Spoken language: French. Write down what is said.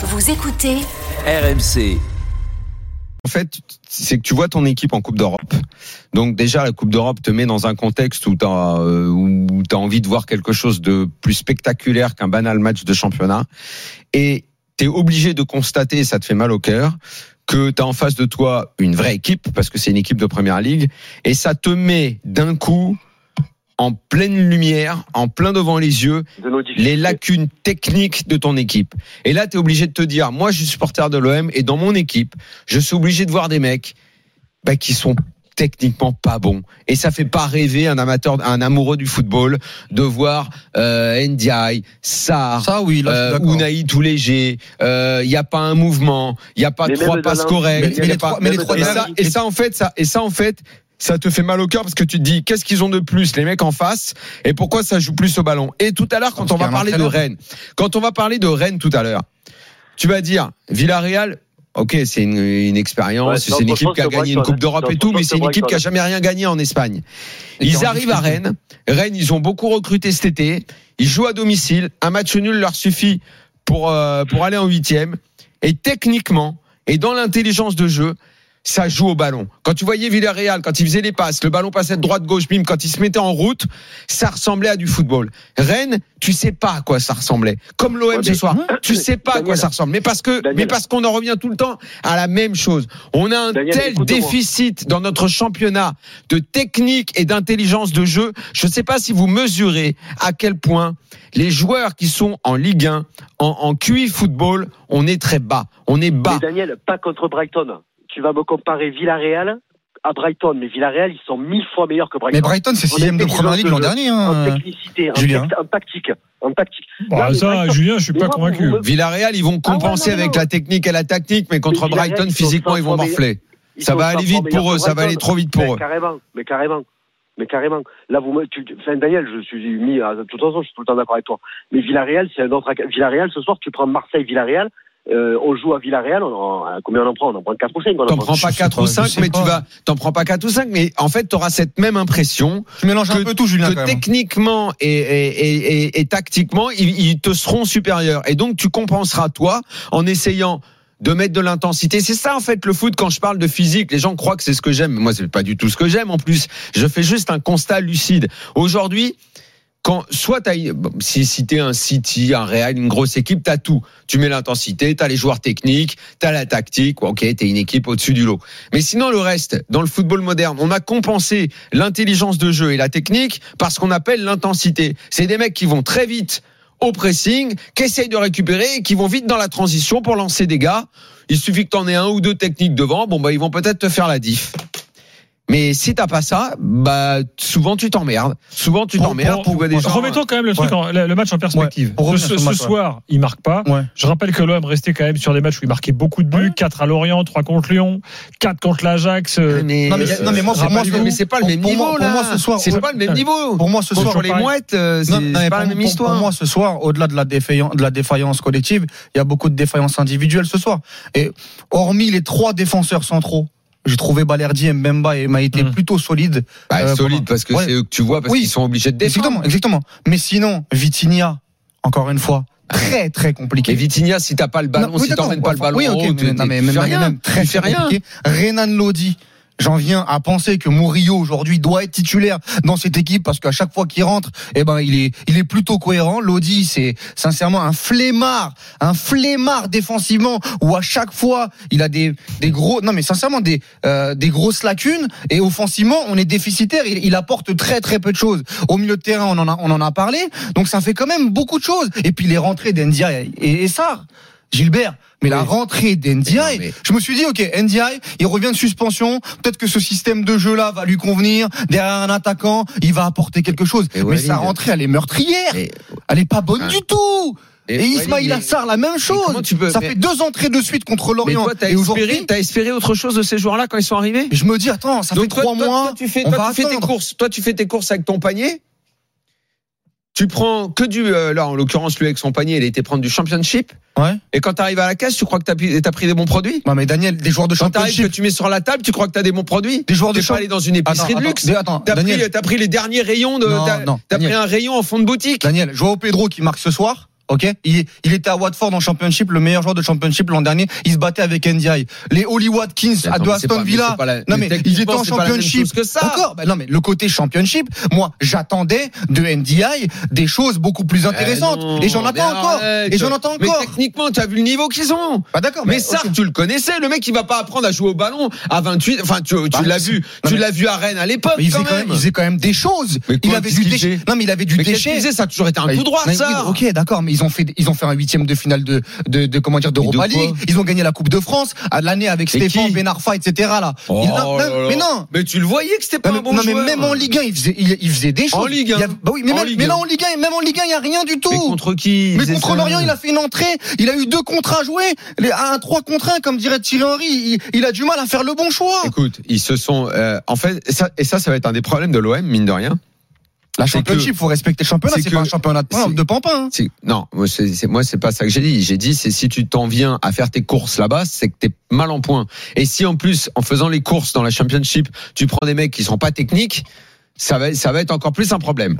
Vous écoutez RMC. En fait, c'est que tu vois ton équipe en Coupe d'Europe. Donc déjà, la Coupe d'Europe te met dans un contexte où tu as, as envie de voir quelque chose de plus spectaculaire qu'un banal match de championnat. Et tu es obligé de constater, et ça te fait mal au cœur, que tu as en face de toi une vraie équipe, parce que c'est une équipe de Première Ligue, et ça te met d'un coup en pleine lumière, en plein devant les yeux, les lacunes techniques de ton équipe. Et là, tu es obligé de te dire, moi, je suis supporter de l'OM et dans mon équipe, je suis obligé de voir des mecs bah, qui sont techniquement pas bons. Et ça fait pas rêver un amateur, un amoureux du football de voir euh, Ndiaye, Sarr, ça, oui, euh, Unai tout léger. Il euh, y a pas un mouvement, il y a pas trois passes correctes. Mais, les trois, mais les trois, et, ça, et ça en fait, ça, et ça en fait, ça te fait mal au cœur parce que tu te dis qu'est-ce qu'ils ont de plus les mecs en face et pourquoi ça joue plus au ballon? Et tout à l'heure quand on va parler de Rennes, quand on va parler de Rennes tout à l'heure, tu vas dire Villarreal Ok, c'est une, une, expérience, c'est une équipe qui a gagné une Coupe d'Europe et tout, mais c'est une équipe qui a jamais rien gagné en Espagne. Ils arrivent à Rennes. Rennes, ils ont beaucoup recruté cet été. Ils jouent à domicile. Un match nul leur suffit pour euh, pour aller en huitième. Et techniquement et dans l'intelligence de jeu, ça joue au ballon. Quand tu voyais Villarreal, quand il faisait les passes, le ballon passait de droite gauche, bim, quand il se mettait en route, ça ressemblait à du football. Rennes, tu sais pas à quoi ça ressemblait. Comme l'OM ce soir, tu sais pas à quoi ça ressemble. Mais parce que, mais parce qu'on en revient tout le temps à la même chose. On a un tel déficit dans notre championnat de technique et d'intelligence de jeu. Je ne sais pas si vous mesurez à quel point les joueurs qui sont en Ligue 1, en, en QI football, on est très bas. On est bas. Mais Daniel, pas contre Brighton tu vas me comparer Villarreal à Brighton, mais Villarreal, ils sont mille fois meilleurs que Brighton. Mais Brighton, c'est sixième de première ligue l'an dernier. Hein, en technicité, Julien. En, tactique. En tactique. Bah, ça, Brighton, Julien, je suis pas convaincu. Me... Villarreal, ils vont compenser ah non, non, avec la technique et la tactique, mais contre mais Brighton, physiquement, ils vont morfler. Ils ça va aller vite pour eux, ça va aller trop vite pour mais eux. Carrément, mais carrément. Mais carrément. Là, vous, tu, enfin, Daniel, je suis mis, à, de toute façon, je suis tout le temps d'accord avec toi. Mais Villarreal, c'est un autre, Villarreal, ce soir, tu prends Marseille-Villarreal, euh, on joue à Villarreal, on en, combien on en prend? On en prend 4 ou 5 T'en prends pas 4 ou 5, mais tu vas, t'en prends pas 4 ou 5, mais en fait, tu auras cette même impression. Tu mélanges que, un peu tout, Julien. Que techniquement et, et, et, et, tactiquement, ils, ils te seront supérieurs. Et donc, tu compenseras, toi, en essayant de mettre de l'intensité. C'est ça en fait le foot quand je parle de physique. Les gens croient que c'est ce que j'aime. Moi, c'est pas du tout ce que j'aime. En plus, je fais juste un constat lucide. Aujourd'hui, quand soit si, si t'es un City, un Real, une grosse équipe, t'as tout. Tu mets l'intensité, t'as les joueurs techniques, t'as la tactique. Ok, t'es une équipe au-dessus du lot. Mais sinon le reste, dans le football moderne, on a compensé l'intelligence de jeu et la technique par ce qu'on appelle l'intensité. C'est des mecs qui vont très vite au pressing, qui essayent de récupérer et qui vont vite dans la transition pour lancer des gars. Il suffit que t'en aies un ou deux techniques devant. Bon bah ils vont peut-être te faire la diff. Mais si t'as pas ça, bah souvent tu t'emmerdes. Souvent tu t'emmerdes. Remettons quand même le truc, en, le match en perspective. Ouais. Ce, ce soir, il marque pas. Ouais. Je rappelle que l'OM restait quand même sur des matchs où il marquait beaucoup de buts. 4 à Lorient, 3 contre Lyon, 4 contre l'Ajax. Mais, non, mais, non, mais moi, pour moi, mais c'est pas le même niveau. Pour moi, ce soir, c'est pas le même niveau. Pour moi, ce soir, les mouettes, c'est pas la même histoire. Pour moi, ce soir, au-delà de la défaillance, de la défaillance collective, il y a beaucoup de défaillances individuelles ce soir. Et hormis les trois défenseurs centraux j'ai trouvé Balerdi, Mbemba et m'a été Mm. plutôt solide. Bah, Euh, solide parce que ouais. c'est eux que tu vois parce Oui. qu'ils sont obligés de défendre. Exactement, exactement. Mais sinon, Vitinha, encore une fois, très très compliqué. Et Vitinha, si t'as pas le ballon, Non, oui, si t'emmènes pas le ballon, oui, ok, en haut, mais, tu- non, mais tu fais rien. même très, Tu fais très rien. compliqué. Renan Lodi. J'en viens à penser que Murillo aujourd'hui doit être titulaire dans cette équipe parce qu'à chaque fois qu'il rentre, eh ben il est il est plutôt cohérent. Lodi c'est sincèrement un flemmard, un flemmard défensivement où à chaque fois il a des des gros non mais sincèrement des euh, des grosses lacunes et offensivement on est déficitaire. Il, apporte très très peu de choses. Au milieu de terrain on en a on en a parlé donc ça fait quand même beaucoup de choses. Et puis les rentrées d'Endia et, et. Gilbert, mais la rentrée Mais non, mais- je me suis dit, ok, Ndiaye, il revient de suspension, peut-être que ce système de jeu-là va lui convenir, derrière un attaquant, il va apporter quelque chose. Et mais Walid- sa rentrée, elle est meurtrière, Mais- elle est pas bonne Ah. du tout Et, Ismail mais- Assar, la même chose comment tu peux- Ça mais- fait deux entrées de suite contre Mais Lorient. toi, t'as espéré, t'as espéré autre chose de ces joueurs-là quand ils sont arrivés je me dis, attends, ça fait toi, trois toi, mois, toi, tu fais, on toi, va tu fais tes courses. Toi, tu fais tes courses avec ton panier. Tu prends que du, euh, là, en l'occurrence, lui avec son panier, il a été prendre du championship. Ouais. Et quand t'arrives à la caisse, tu crois que t'as, pi- t'as pris des bons produits? Non mais Daniel, des joueurs de Quand t'arrives que championship, tu mets sur la table, tu crois que t'as des bons produits? Des joueurs de T'es pas allé dans une épicerie Attends, de luxe? T'as Daniel, pris, t'as pris les derniers rayons de, Non, t'as, pris un rayon en fond de boutique. Daniel, Joao Pedro qui marque ce soir, Ok, il, il était à Watford en Championship, le meilleur joueur de Championship l'an dernier. Il se battait avec NDI. Les Holly Watkins à mais Aston mais Villa. la- non mais mais ils étaient en Championship. que ça. Ben non mais le côté Championship, moi j'attendais de NDI des choses beaucoup plus intéressantes. Eh non, et j'en mais attends encore. arrête. Et j'en attends Mais encore. techniquement, tu as vu le niveau qu'ils ont. Bah d'accord. Mais ok. Sarr, tu le connaissais, le mec il va pas apprendre à jouer au ballon à 28. Enfin, tu, tu Bah, l'as vu, non, tu mais- l'as vu à Rennes à l'époque Mais il faisait, quand même, il faisait quand même des choses. Mais il avait du déchet. Non mais il avait du Mais déchet. Ça a toujours été un Bah, coup droit, mais ça. Ok, d'accord, mais ils ont fait, ils ont fait un huitième de finale de, de, de comment dire, d'Europa Mais de League. Ils ont gagné la Coupe de France à l'année avec Mais Stéphane qui Ben Arfa, etc. Là. Oh Il- non, là mais non. Mais tu le voyais que c'était pas Non, un mais, bon non, mais joueur. même en Ligue 1, il faisait, il, il faisait des choses. En Ligue 1. Il y a- bah oui, mais, même, Ligue mais 1. là, en Ligue 1, même en Ligue 1, il n'y a rien du tout. Mais contre qui Mais contre Lorient, il a fait une entrée. Il a eu deux contrats à jouer. Les- Un 3 contre 1, comme dirait Thierry Henry. Il, il a du mal à faire le bon choix. Écoute, ils se sont. euh, en fait, ça, et ça, ça va être un des problèmes de l'OM, mine de rien. La championship, faut respecter le championnat. c'est pas un championnat de, de pampin. hein. Non, moi, c'est c'est- moi, c'est pas ça que j'ai dit. J'ai dit, c'est si tu t'en viens à faire tes courses là-bas, c'est que t'es mal en point. Et si en plus, en faisant les courses dans la championship, tu prends des mecs qui sont pas techniques, ça va, ça va être encore plus un problème.